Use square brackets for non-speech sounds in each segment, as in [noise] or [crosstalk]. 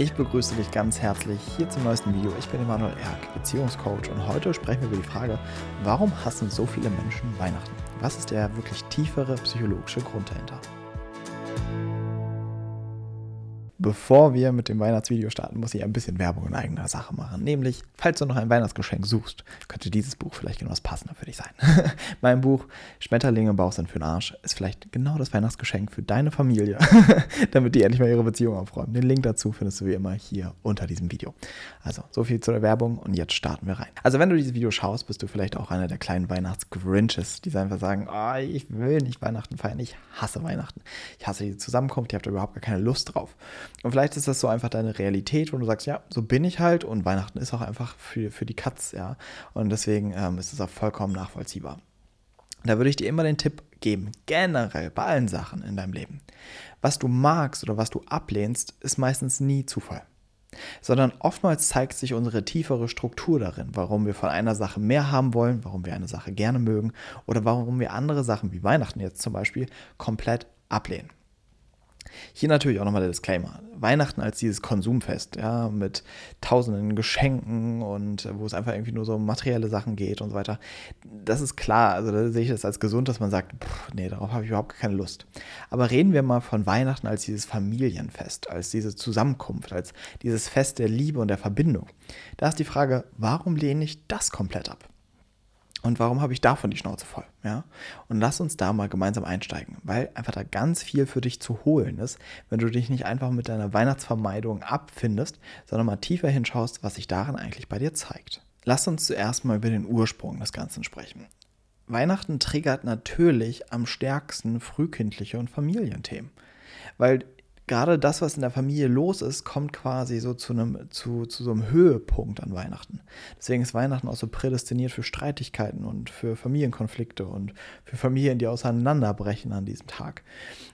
Ich begrüße dich ganz herzlich hier zum neuesten Video. Ich bin Emanuel Erk, Beziehungscoach und heute sprechen wir über die Frage, warum hassen so viele Menschen Weihnachten? Was ist der wirklich tiefere psychologische Grund dahinter? Bevor wir mit dem Weihnachtsvideo starten, muss ich ein bisschen Werbung in eigener Sache machen. Nämlich, falls du noch ein Weihnachtsgeschenk suchst, könnte dieses Buch vielleicht genau das passende für dich sein. [laughs] mein Buch Schmetterlinge im Bauch sind für den Arsch ist vielleicht genau das Weihnachtsgeschenk für deine Familie, [laughs] damit die endlich mal ihre Beziehung aufräumen. Den Link dazu findest du wie immer hier unter diesem Video. Also, so viel zu der Werbung und jetzt starten wir rein. Also, wenn du dieses Video schaust, bist du vielleicht auch einer der kleinen Weihnachtsgrinches, die einfach sagen, oh, ich will nicht Weihnachten feiern, ich hasse Weihnachten. Ich hasse diese Zusammenkunft, ich habe da überhaupt gar keine Lust drauf. Und vielleicht ist das so einfach deine Realität, wo du sagst, ja, so bin ich halt und Weihnachten ist auch einfach für, für die Katz, ja. Und deswegen ähm, ist es auch vollkommen nachvollziehbar. Da würde ich dir immer den Tipp geben, generell bei allen Sachen in deinem Leben. Was du magst oder was du ablehnst, ist meistens nie Zufall. Sondern oftmals zeigt sich unsere tiefere Struktur darin, warum wir von einer Sache mehr haben wollen, warum wir eine Sache gerne mögen oder warum wir andere Sachen wie Weihnachten jetzt zum Beispiel komplett ablehnen. Hier natürlich auch nochmal der Disclaimer. Weihnachten als dieses Konsumfest, ja, mit tausenden Geschenken und wo es einfach irgendwie nur so um materielle Sachen geht und so weiter. Das ist klar, also da sehe ich das als gesund, dass man sagt, pff, nee, darauf habe ich überhaupt keine Lust. Aber reden wir mal von Weihnachten als dieses Familienfest, als diese Zusammenkunft, als dieses Fest der Liebe und der Verbindung. Da ist die Frage, warum lehne ich das komplett ab? Und warum habe ich davon die Schnauze voll? Ja? Und lass uns da mal gemeinsam einsteigen, weil einfach da ganz viel für dich zu holen ist, wenn du dich nicht einfach mit deiner Weihnachtsvermeidung abfindest, sondern mal tiefer hinschaust, was sich darin eigentlich bei dir zeigt. Lass uns zuerst mal über den Ursprung des Ganzen sprechen. Weihnachten triggert natürlich am stärksten frühkindliche und Familienthemen. Weil gerade das, was in der Familie los ist, kommt quasi so zu, einem, zu, zu so einem Höhepunkt an Weihnachten. Deswegen ist Weihnachten auch so prädestiniert für Streitigkeiten und für Familienkonflikte und für Familien, die auseinanderbrechen an diesem Tag.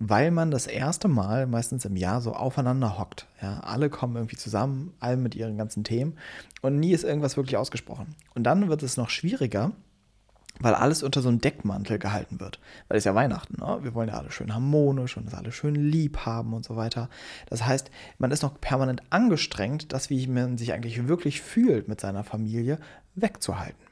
Weil man das erste Mal meistens im Jahr so aufeinander hockt. Ja, alle kommen irgendwie zusammen, alle mit ihren ganzen Themen und nie ist irgendwas wirklich ausgesprochen. Und dann wird es noch schwieriger, weil alles unter so einem Deckmantel gehalten wird. Weil es ja Weihnachten, ne? Wir wollen ja alle schön harmonisch und es alle schön lieb haben und so weiter. Das heißt, man ist noch permanent angestrengt, das, wie man sich eigentlich wirklich fühlt mit seiner Familie, wegzuhalten.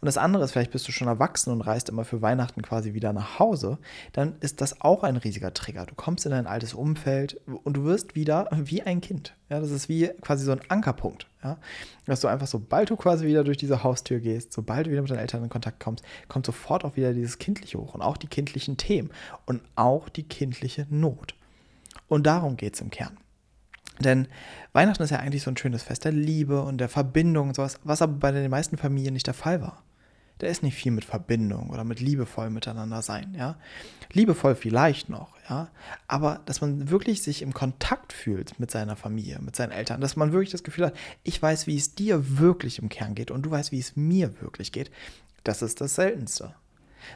Und das andere ist, vielleicht bist du schon erwachsen und reist immer für Weihnachten quasi wieder nach Hause, dann ist das auch ein riesiger Trigger. Du kommst in dein altes Umfeld und du wirst wieder wie ein Kind. Ja, das ist wie quasi so ein Ankerpunkt. Ja, dass du einfach, sobald du quasi wieder durch diese Haustür gehst, sobald du wieder mit deinen Eltern in Kontakt kommst, kommt sofort auch wieder dieses Kindliche hoch und auch die kindlichen Themen und auch die kindliche Not. Und darum geht es im Kern. Denn Weihnachten ist ja eigentlich so ein schönes Fest der Liebe und der Verbindung und sowas, was aber bei den meisten Familien nicht der Fall war. Da ist nicht viel mit Verbindung oder mit liebevoll miteinander sein, ja. Liebevoll vielleicht noch, ja. Aber dass man wirklich sich im Kontakt fühlt mit seiner Familie, mit seinen Eltern, dass man wirklich das Gefühl hat, ich weiß, wie es dir wirklich im Kern geht und du weißt, wie es mir wirklich geht, das ist das Seltenste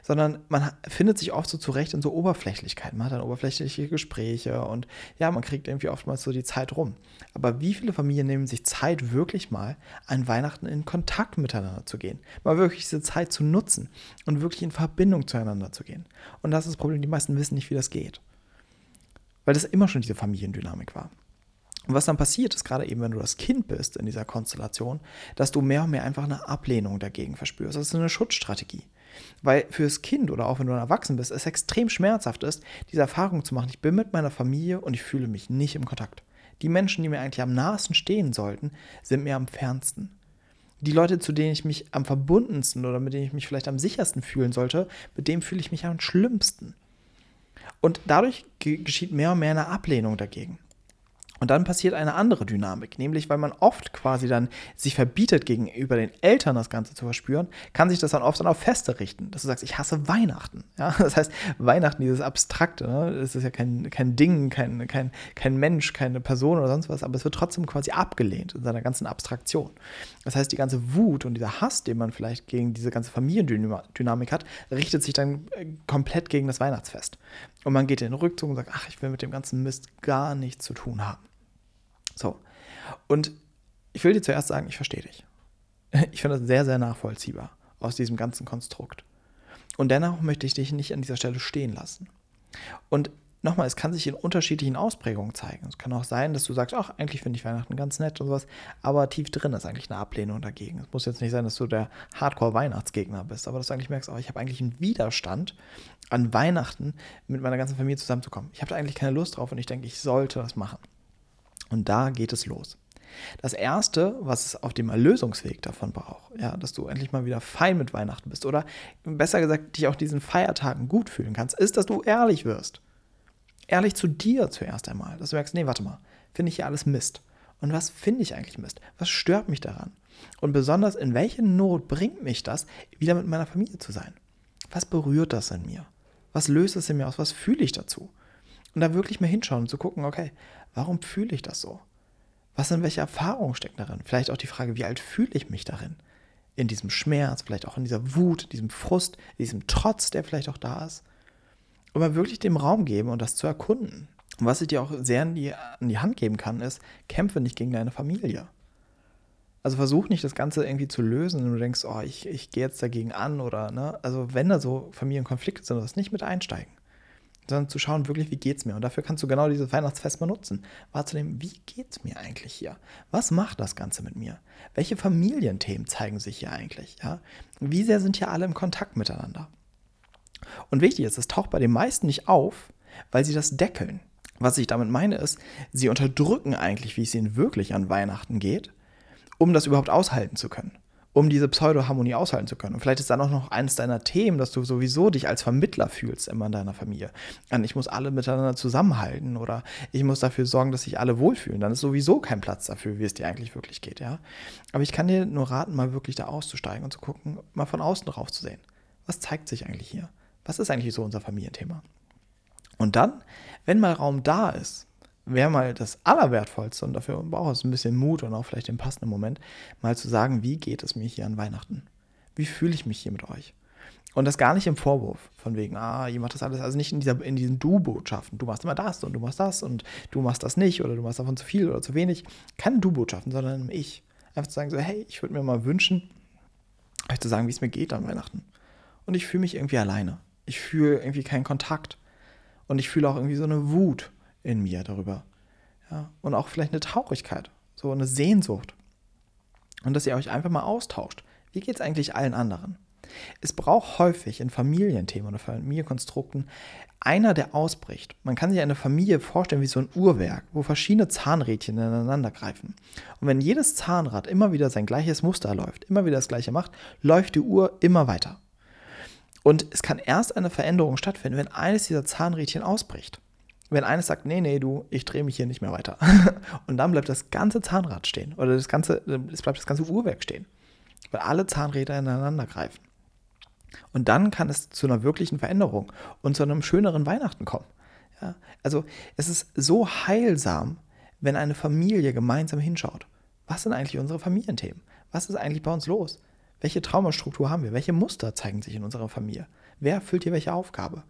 sondern man findet sich oft so zurecht in so Oberflächlichkeiten. Man hat dann oberflächliche Gespräche und ja, man kriegt irgendwie oftmals so die Zeit rum. Aber wie viele Familien nehmen sich Zeit, wirklich mal an Weihnachten in Kontakt miteinander zu gehen? Mal wirklich diese Zeit zu nutzen und wirklich in Verbindung zueinander zu gehen. Und das ist das Problem, die meisten wissen nicht, wie das geht. Weil das immer schon diese Familiendynamik war. Und was dann passiert ist, gerade eben, wenn du das Kind bist in dieser Konstellation, dass du mehr und mehr einfach eine Ablehnung dagegen verspürst. Das ist eine Schutzstrategie. Weil fürs Kind oder auch wenn du erwachsen bist, es extrem schmerzhaft ist, diese Erfahrung zu machen. Ich bin mit meiner Familie und ich fühle mich nicht im Kontakt. Die Menschen, die mir eigentlich am nahesten stehen sollten, sind mir am fernsten. Die Leute, zu denen ich mich am verbundensten oder mit denen ich mich vielleicht am sichersten fühlen sollte, mit denen fühle ich mich am schlimmsten. Und dadurch geschieht mehr und mehr eine Ablehnung dagegen. Und dann passiert eine andere Dynamik, nämlich weil man oft quasi dann sich verbietet, gegenüber den Eltern das Ganze zu verspüren, kann sich das dann oft dann auf Feste richten, dass du sagst, ich hasse Weihnachten. Ja? [laughs] Das heißt, Weihnachten, dieses Abstrakte, ne? das ist ja kein, kein Ding, kein, kein, kein Mensch, keine Person oder sonst was, aber es wird trotzdem quasi abgelehnt in seiner ganzen Abstraktion. Das heißt, die ganze Wut und dieser Hass, den man vielleicht gegen diese ganze Familiendynamik hat, richtet sich dann äh, komplett gegen das Weihnachtsfest. Und man geht in den Rückzug und sagt, ach, ich will mit dem ganzen Mist gar nichts zu tun haben. So. Und ich will dir zuerst sagen, ich verstehe dich. [laughs] Ich finde das sehr, sehr nachvollziehbar aus diesem ganzen Konstrukt. Und dennoch möchte ich dich nicht an dieser Stelle stehen lassen. Und nochmal, es kann sich in unterschiedlichen Ausprägungen zeigen. Es kann auch sein, dass du sagst, ach, eigentlich finde ich Weihnachten ganz nett und sowas, aber tief drin ist eigentlich eine Ablehnung dagegen. Es muss jetzt nicht sein, dass du der Hardcore-Weihnachtsgegner bist, aber dass du eigentlich merkst, oh, ich habe eigentlich einen Widerstand an Weihnachten mit meiner ganzen Familie zusammenzukommen. Ich habe da eigentlich keine Lust drauf und ich denke, ich sollte das machen. Und da geht es los. Das erste, was es auf dem Erlösungsweg davon braucht, ja, dass du endlich mal wieder fein mit Weihnachten bist oder besser gesagt, dich auch diesen Feiertagen gut fühlen kannst, ist, dass du ehrlich wirst. Ehrlich zu dir zuerst einmal, dass du merkst, nee, warte mal, finde ich hier alles Mist. Und was finde ich eigentlich Mist? Was stört mich daran? Und besonders, in welche Not bringt mich das, wieder mit meiner Familie zu sein? Was berührt das in mir? Was löst es in mir aus? Was fühle ich dazu? Und da wirklich mal hinschauen und zu gucken, okay, warum fühle ich das so? Was sind welche Erfahrungen stecken darin? Vielleicht auch die Frage, wie alt fühle ich mich darin? In diesem Schmerz, vielleicht auch in dieser Wut, diesem Frust, diesem Trotz, der vielleicht auch da ist. Und mal wirklich dem Raum geben und das zu erkunden. Und was ich dir auch sehr in die, in die Hand geben kann, ist, kämpfe nicht gegen deine Familie. Also versuch nicht das Ganze irgendwie zu lösen und du denkst, oh, ich, ich gehe jetzt dagegen an oder, ne? Also wenn da so Familienkonflikte sind, das nicht mit einsteigen sondern zu schauen, wirklich, wie geht es mir? Und dafür kannst du genau dieses Weihnachtsfest mal nutzen. Wahrzunehmen, wie geht es mir eigentlich hier? Was macht das Ganze mit mir? Welche Familienthemen zeigen sich hier eigentlich? Ja? Wie sehr sind hier alle im Kontakt miteinander? Und wichtig ist, es taucht bei den meisten nicht auf, weil sie das deckeln. Was ich damit meine ist, sie unterdrücken eigentlich, wie es ihnen wirklich an Weihnachten geht, um das überhaupt aushalten zu können um diese Pseudo-Harmonie aushalten zu können. Und vielleicht ist dann auch noch eines deiner Themen, dass du sowieso dich als Vermittler fühlst immer in deiner Familie. Und ich muss alle miteinander zusammenhalten oder ich muss dafür sorgen, dass sich alle wohlfühlen. Dann ist sowieso kein Platz dafür, wie es dir eigentlich wirklich geht, ja. Aber ich kann dir nur raten, mal wirklich da auszusteigen und zu gucken, mal von außen drauf zu sehen. Was zeigt sich eigentlich hier? Was ist eigentlich so unser Familienthema? Und dann, wenn mal Raum da ist, wäre mal das Allerwertvollste und dafür braucht es ein bisschen Mut und auch vielleicht den passenden Moment, mal zu sagen, wie geht es mir hier an Weihnachten? Wie fühle ich mich hier mit euch? Und das gar nicht im Vorwurf, von wegen, ah, ihr macht das alles, also nicht in, dieser, in diesen Du-Botschaften. Du machst immer das und du machst das und du machst das nicht oder du machst davon zu viel oder zu wenig. Keine Du-Botschaften, sondern im Ich. Einfach zu sagen, so, hey, ich würde mir mal wünschen, euch zu sagen, wie es mir geht an Weihnachten. Und ich fühle mich irgendwie alleine. Ich fühle irgendwie keinen Kontakt. Und ich fühle auch irgendwie so eine Wut in mir darüber. Ja, und auch vielleicht eine Traurigkeit, so eine Sehnsucht. Und dass ihr euch einfach mal austauscht. Wie geht es eigentlich allen anderen? Es braucht häufig in Familienthemen oder Familienkonstrukten einer, der ausbricht. Man kann sich eine Familie vorstellen wie so ein Uhrwerk, wo verschiedene Zahnrädchen ineinander greifen. Und wenn jedes Zahnrad immer wieder sein gleiches Muster läuft, immer wieder das gleiche macht, läuft die Uhr immer weiter. Und es kann erst eine Veränderung stattfinden, wenn eines dieser Zahnrädchen ausbricht wenn eines sagt, nee, nee, du, ich drehe mich hier nicht mehr weiter. [laughs] und dann bleibt das ganze Zahnrad stehen oder das ganze, es bleibt das ganze Uhrwerk stehen, weil alle Zahnräder ineinander greifen. Und dann kann es zu einer wirklichen Veränderung und zu einem schöneren Weihnachten kommen. Ja? Also es ist so heilsam, wenn eine Familie gemeinsam hinschaut. Was sind eigentlich unsere Familienthemen? Was ist eigentlich bei uns los? Welche Traumastruktur haben wir? Welche Muster zeigen sich in unserer Familie? Wer erfüllt hier welche Aufgabe?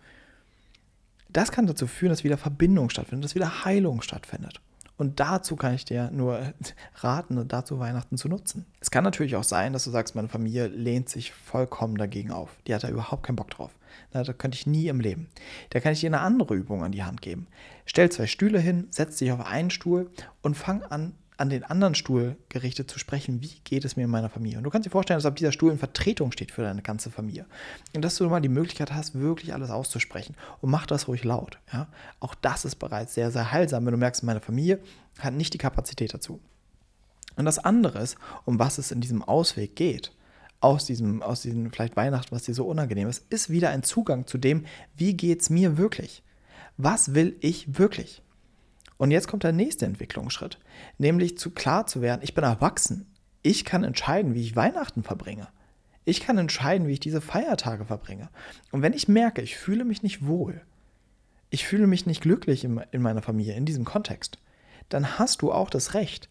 Das kann dazu führen, dass wieder Verbindung stattfindet, dass wieder Heilung stattfindet. Und dazu kann ich dir nur [laughs] raten, dazu Weihnachten zu nutzen. Es kann natürlich auch sein, dass du sagst, meine Familie lehnt sich vollkommen dagegen auf. Die hat da überhaupt keinen Bock drauf. Na, das könnte ich nie im Leben. Da kann ich dir eine andere Übung an die Hand geben. Stell zwei Stühle hin, setz dich auf einen Stuhl und fang an, an den anderen Stuhl gerichtet zu sprechen, wie geht es mir in meiner Familie. Und du kannst dir vorstellen, dass auf dieser Stuhl in Vertretung steht für deine ganze Familie. Und dass du mal die Möglichkeit hast, wirklich alles auszusprechen. Und mach das ruhig laut. Ja? Auch das ist bereits sehr, sehr heilsam, wenn du merkst, meine Familie hat nicht die Kapazität dazu. Und das andere ist, um was es in diesem Ausweg geht, aus diesem, aus diesem vielleicht Weihnachten, was dir so unangenehm ist, ist wieder ein Zugang zu dem, wie geht es mir wirklich? Was will ich wirklich? Und jetzt kommt der nächste Entwicklungsschritt, nämlich zu klar zu werden, ich bin erwachsen. Ich kann entscheiden, wie ich Weihnachten verbringe. Ich kann entscheiden, wie ich diese Feiertage verbringe. Und wenn ich merke, ich fühle mich nicht wohl, ich fühle mich nicht glücklich in, in meiner Familie, in diesem Kontext, dann hast du auch das Recht,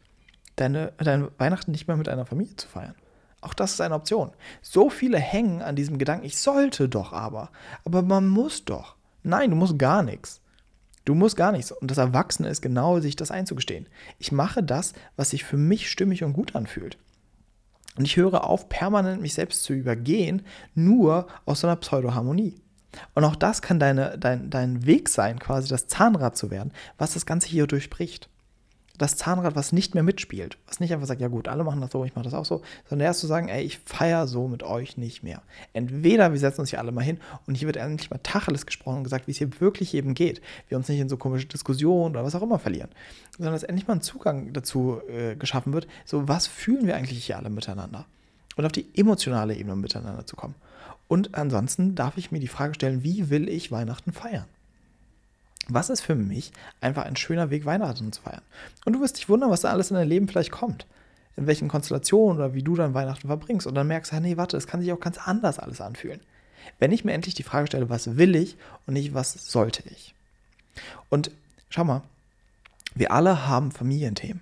deine, deine Weihnachten nicht mehr mit einer Familie zu feiern. Auch das ist eine Option. So viele hängen an diesem Gedanken, ich sollte doch aber. Aber man muss doch. Nein, du musst gar nichts. Du musst gar nichts. Und das Erwachsene ist genau, sich das einzugestehen. Ich mache das, was sich für mich stimmig und gut anfühlt. Und ich höre auf, permanent mich selbst zu übergehen, nur aus so einer Pseudoharmonie. Und auch das kann deine, dein, dein Weg sein, quasi das Zahnrad zu werden, was das Ganze hier durchbricht. Das Zahnrad, was nicht mehr mitspielt, was nicht einfach sagt, ja gut, alle machen das so, ich mache das auch so, sondern erst zu sagen, ey, ich feiere so mit euch nicht mehr. Entweder wir setzen uns hier alle mal hin und hier wird endlich mal Tacheles gesprochen und gesagt, wie es hier wirklich eben geht. Wir uns nicht in so komische Diskussionen oder was auch immer verlieren, sondern dass endlich mal ein Zugang dazu äh, geschaffen wird, so was fühlen wir eigentlich hier alle miteinander und auf die emotionale Ebene miteinander zu kommen. Und ansonsten darf ich mir die Frage stellen, wie will ich Weihnachten feiern? Was ist für mich einfach ein schöner Weg, Weihnachten zu feiern? Und du wirst dich wundern, was da alles in dein Leben vielleicht kommt. In welchen Konstellationen oder wie du dann Weihnachten verbringst. Und dann merkst du, nee, warte, es kann sich auch ganz anders alles anfühlen. Wenn ich mir endlich die Frage stelle, was will ich und nicht, was sollte ich? Und schau mal, wir alle haben Familienthemen.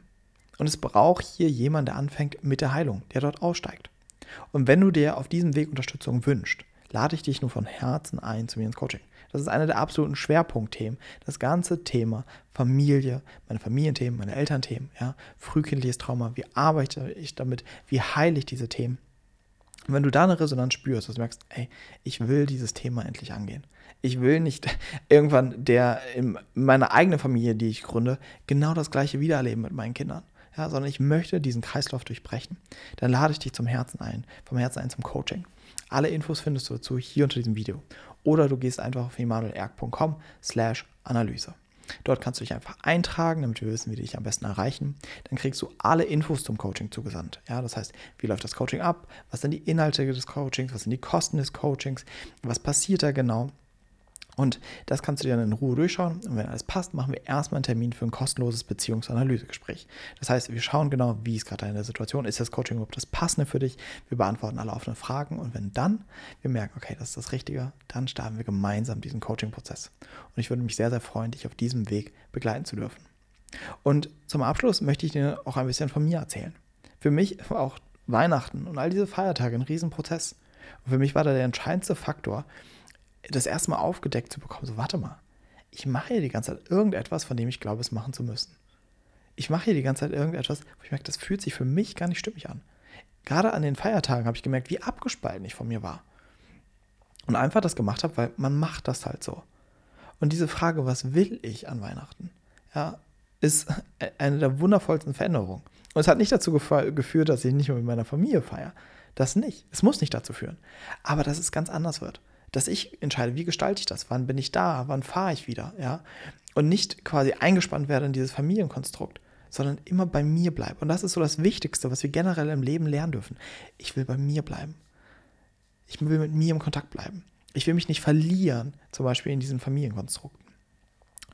Und es braucht hier jemand, der anfängt mit der Heilung, der dort aussteigt. Und wenn du dir auf diesem Weg Unterstützung wünschst, lade ich dich nur von Herzen ein zu mir ins Coaching. Das ist einer der absoluten Schwerpunktthemen. Das ganze Thema Familie, meine Familienthemen, meine Elternthemen, ja, frühkindliches Trauma, wie arbeite ich damit, wie heile ich diese Themen. Und wenn du da eine Resonanz spürst, dass du merkst, ey, ich will dieses Thema endlich angehen. Ich will nicht [laughs] irgendwann der in meiner eigenen Familie, die ich gründe, genau das gleiche wiedererleben mit meinen Kindern ja, sondern ich möchte diesen Kreislauf durchbrechen, dann lade ich dich zum Herzen ein, vom Herzen ein zum Coaching. Alle Infos findest du dazu hier unter diesem Video. Oder du gehst einfach auf emanuelerg.com slash Analyse. Dort kannst du dich einfach eintragen, damit wir wissen, wie wir dich am besten erreichen. Dann kriegst du alle Infos zum Coaching zugesandt. Ja, das heißt, wie läuft das Coaching ab? Was sind die Inhalte des Coachings? Was sind die Kosten des Coachings? Was passiert da genau? Und das kannst du dir dann in Ruhe durchschauen. Und wenn alles passt, machen wir erstmal einen Termin für ein kostenloses Beziehungsanalysegespräch. Das heißt, wir schauen genau, wie ist gerade deine Situation, ist das Coaching überhaupt das Passende für dich? Wir beantworten alle offenen Fragen. Und wenn dann wir merken, okay, das ist das Richtige, dann starten wir gemeinsam diesen Coaching-Prozess. Und ich würde mich sehr, sehr freuen, dich auf diesem Weg begleiten zu dürfen. Und zum Abschluss möchte ich dir auch ein bisschen von mir erzählen. Für mich war auch Weihnachten und all diese Feiertage ein Riesenprozess. Und für mich war da der entscheidendste Faktor, das erste Mal aufgedeckt zu bekommen, so warte mal, ich mache hier die ganze Zeit irgendetwas, von dem ich glaube, es machen zu müssen. Ich mache hier die ganze Zeit irgendetwas, wo ich merke, das fühlt sich für mich gar nicht stimmig an. Gerade an den Feiertagen habe ich gemerkt, wie abgespalten ich von mir war. Und einfach das gemacht habe, weil man macht das halt so. Und diese Frage, was will ich an Weihnachten, ja, ist [laughs] eine der wundervollsten Veränderungen. Und es hat nicht dazu geführt, dass ich nicht mehr mit meiner Familie feiere. Das nicht. Es muss nicht dazu führen. Aber dass es ganz anders wird dass ich entscheide, wie gestalte ich das, wann bin ich da, wann fahre ich wieder, ja. Und nicht quasi eingespannt werde in dieses Familienkonstrukt, sondern immer bei mir bleibe. Und das ist so das Wichtigste, was wir generell im Leben lernen dürfen. Ich will bei mir bleiben. Ich will mit mir im Kontakt bleiben. Ich will mich nicht verlieren, zum Beispiel in diesen Familienkonstrukten.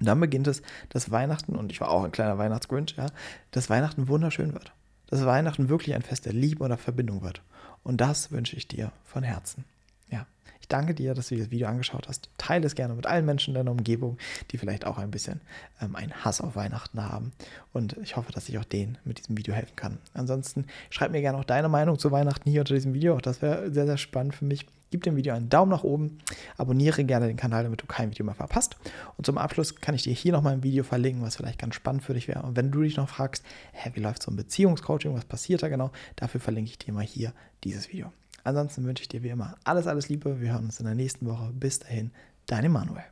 Und dann beginnt es, dass Weihnachten, und ich war auch ein kleiner Weihnachtsgrinch, ja, dass Weihnachten wunderschön wird. Dass Weihnachten wirklich ein Fest der Liebe oder Verbindung wird. Und das wünsche ich dir von Herzen. Ich danke dir, dass du dieses Video angeschaut hast. Teile es gerne mit allen Menschen in deiner Umgebung, die vielleicht auch ein bisschen ähm, einen Hass auf Weihnachten haben. Und ich hoffe, dass ich auch denen mit diesem Video helfen kann. Ansonsten schreib mir gerne auch deine Meinung zu Weihnachten hier unter diesem Video. Auch das wäre sehr, sehr spannend für mich. Gib dem Video einen Daumen nach oben, abonniere gerne den Kanal, damit du kein Video mehr verpasst. Und zum Abschluss kann ich dir hier nochmal ein Video verlinken, was vielleicht ganz spannend für dich wäre. Und wenn du dich noch fragst, hä, wie läuft so ein Beziehungscoaching, was passiert da genau, dafür verlinke ich dir mal hier dieses Video. Ansonsten wünsche ich dir wie immer alles, alles Liebe. Wir hören uns in der nächsten Woche. Bis dahin, dein Emanuel.